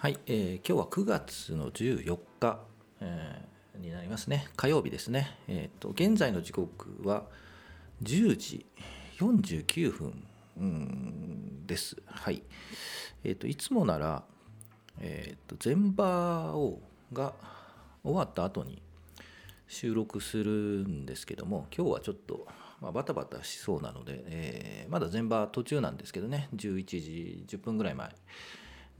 はい、えー今日は9月の14日、えーになりますね。火曜日ですね。えーと現在の時刻は10時49分です。はい。えっ、といつもなら、えー、と前場をが終わった後に収録するんですけども今日はちょっと、まあ、バタバタしそうなので、えーまだ前場途中なんですけどね11時10分ぐらい前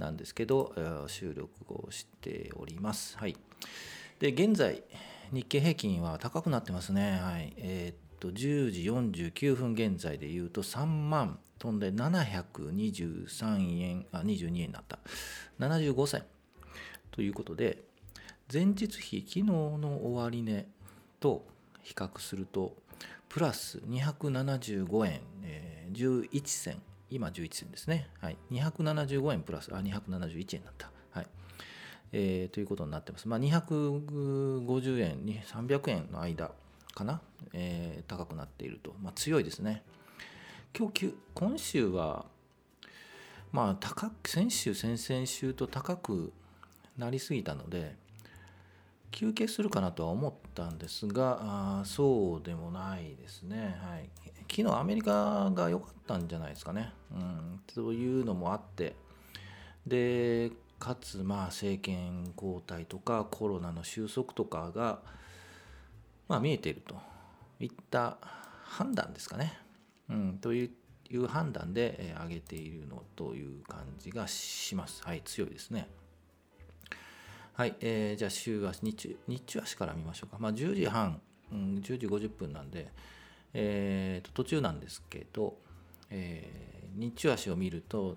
なんですけど、収録をしております。はい、で現在日経平均は高くなってますね。はいえーっと10時49分現在で言うと3万飛んで723円あ22円になった75銭ということで前日比昨日の終値と比較するとプラス275円、えー11銭今11銭ですね、はい、275円プラスあ271円になった、はい。えーということになってます、まあ、250円に300円の間かな、えー高くなっていると、まあ、強いですね。今日今週はまあ高く先週先々週と高くなりすぎたので休憩するかなとは思ったんですがあそうでもないですね、はい、昨日アメリカが良かったんじゃないですかね、うん、というのもあって。でかつまあ政権交代とかコロナの収束とかが、まあ、見えていると。いった判断ですかね、うん、といういう判断でえー上げているのという感じがします。はい、強いですね。はい、えーじゃあ週足日中日中足から見ましょうか。まあ、10時半、うん、10時50分なんで、えーと途中なんですけど、えー日中足を見ると、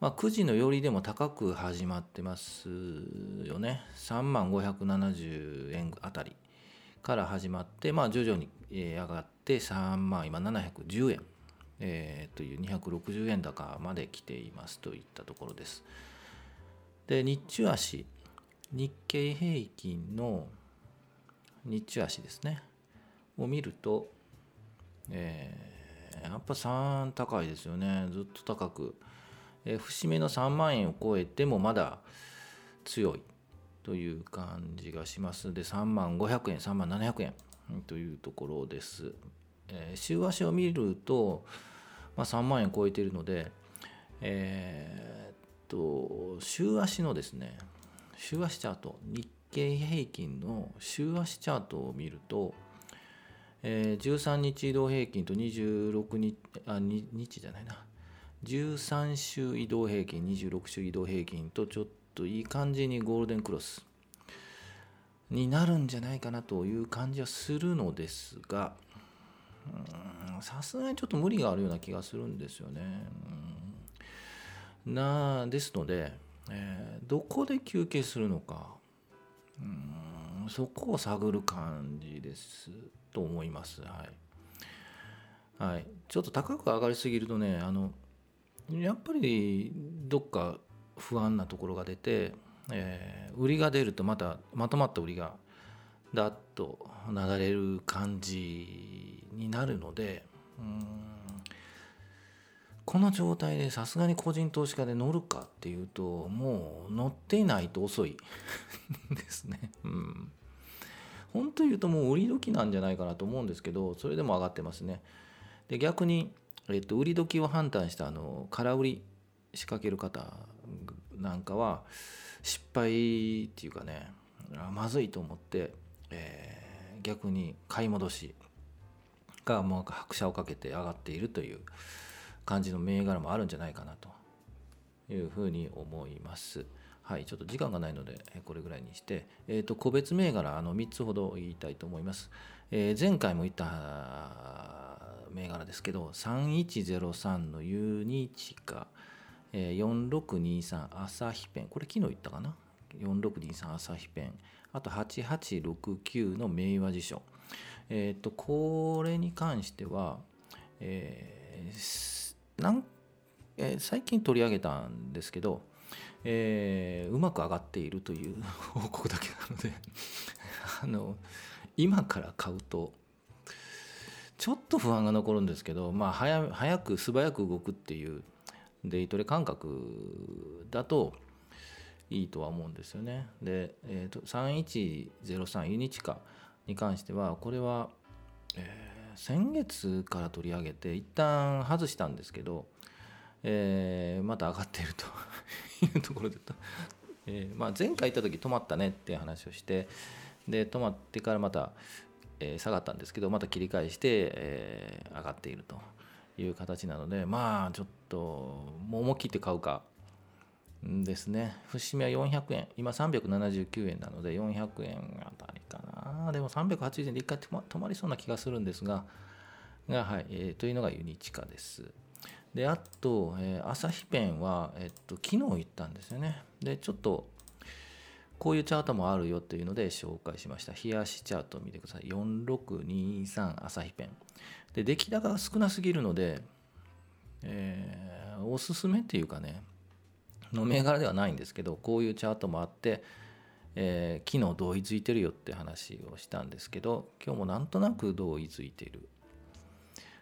まあ、9時の寄りでも高く始まってますよね。3万570円あたりから始まって、まあ、徐々に上がって3万今710円、えーという260円高まで来ていますといったところです。で日中足日経平均の日中足ですね。を見ると、えーやっぱ3高いですよね。ずっと高く、えー節目の3万円を超えてもまだ強い。という感じがします。で3万500円3万700円。というところです、えー週足を見ると、まあ、3万円超えているのでえーっと週足のですね週足チャート日経平均の週足チャートを見ると、えー13日移動平均と26日あ日じゃないな13週移動平均26週移動平均とちょっといい感じにゴールデンクロスになるんじゃないかなという感じはするのですがさすがにちょっと無理があるような気がするんですよね。うんなですので、えーどこで休憩するのか。うんそこを探る感じですと思います。はい。はい、ちょっと高く上がりすぎるとねあのやっぱりどっか不安なところが出て、えー売りが出るとまたまとまった売りがだっとなだれる感じになるのでうんこの状態でさすがに個人投資家で乗るかっていうともう乗っていないと遅い ですね。うん本当言うともう売り時なんじゃないかなと思うんですけどそれでも上がってますね。で逆に、えっと、売り時を判断したあの空売り仕掛ける方なんかは失敗っていうかねまずいと思って、えー逆に買い戻しがもう拍車をかけて上がっているという感じの銘柄もあるんじゃないかなと。いうふうに思います。はい、ちょっと時間がないのでえこれぐらいにして、えー、と個別銘柄あの3つほど言いたいと思います。えー前回も言った銘柄ですけど3103のユニチカ、えー4623朝日ペン。これ昨日言ったかな？4623朝日ペン。あと8869の明和辞書。えっ、とこれに関しては、えーなんえー最近取り上げたんですけど、えーうまく上がっているという報告だけなので あの今から買うとちょっと不安が残るんですけど、まあ、早早く素早く動くっていうデイトレ感覚だと、いいとは思うんですよね。で、えーと、3103ユニチカに関してはこれは、えー、先月から取り上げて一旦外したんですけど、えー、また上がっていると いうところでえー、まあ、前回行った時止まったねっていう話をしてで止まってからまた、えー、下がったんですけどまた切り返して、え、上がっているという形なのでまあちょっともう思い切って買うかですね。節目は400円。今379円なので400円あたりかな。でも380円で一回止まりそうな気がするんですがが、はいえー、というのがユニチカです。であと、えー、朝日ペンは、えっと、昨日言ったんですよね。でちょっとこういうチャートもあるよというので紹介しました。冷やしチャート見てください。4623朝日ペン。で出来高が少なすぎるので、えー、おすすめっていうかねの銘柄ではないんですけどこういうチャートもあって、えー、昨日同意づいてるよって話をしたんですけど今日もなんとなく同意づいてる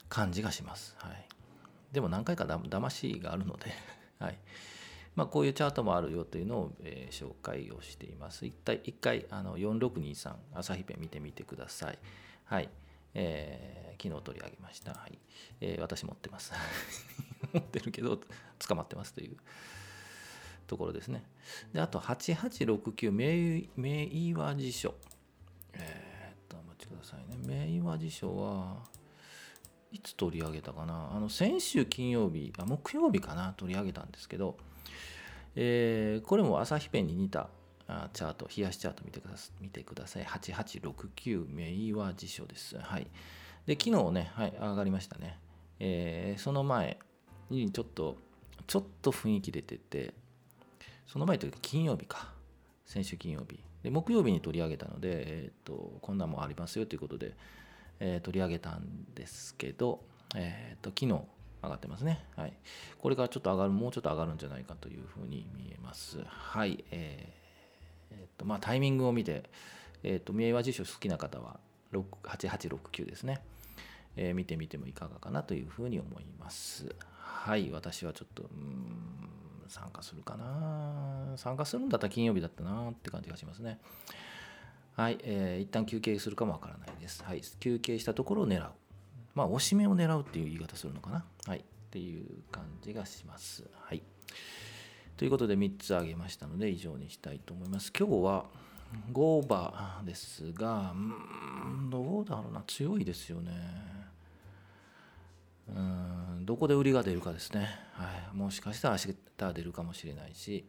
感じがします。はい、でも何回かだ騙しがあるので はいまあ、こういうチャートもあるよというのを、えー、紹介をしています。一回一回あの4623朝日ペン見てみてください。はい。えー、昨日取り上げました。はいえー、私持ってます。持ってるけど捕まってますというところですね。で、あと、8869名名和辞書。えー、っと、お待ちくださいね。名和辞書はいつ取り上げたかな？あの、先週金曜日、あ、木曜日かな？取り上げたんですけど、えー、これも朝日ペンに似たあチャート、冷やしチャート見てください。見てください。8869名和辞書です。はい。で、昨日ね、はい、上がりましたね。えー、その前にちょっと、ちょっと雰囲気出てて、その前というか金曜日か。先週金曜日。で木曜日に取り上げたので、えーと、こんなんもありますよということで、えー、取り上げたんですけど、えーと、昨日上がってますね、はい、これからちょっと上がるもうちょっと上がるんじゃないかというふうに見えます。はい。えー、えー、とまあタイミングを見て、えーと、明和辞書好きな方は8869ですね、えー、見てみてもいかがかなというふうに思います。はい。私はちょっとうん。参加するかな参加するんだったら金曜日だったなって感じがしますね。はい、えー、一旦休憩するかもわからないです。はい、休憩したところを狙う。まあ、押し目を狙うっていう言い方するのかな。はい、っていう感じがします。はい。ということで3つ挙げましたので以上にしたいと思います。今日はゴーバーですが、うん、どうだろうな、強いですよね。うんどこで売りが出るかですね、はい、もしかしたら明日出るかもしれないし。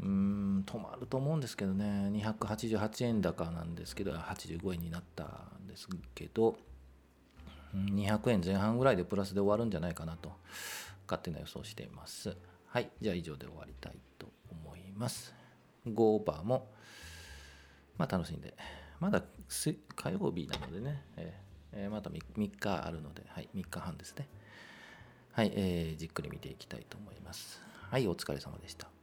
うん止まると思うんですけどね。288円高なんですけど85円になったんですけど200円前半ぐらいでプラスで終わるんじゃないかなと勝手な予想しています。はい。じゃあ以上で終わりたいと思います。5ーバーもまあ楽しんで。まだ火曜日なのでね、えーえー、また 3, 3日あるので、はい、3日半ですね。はい、えー、じっくり見ていきたいと思います。はい、お疲れ様でした。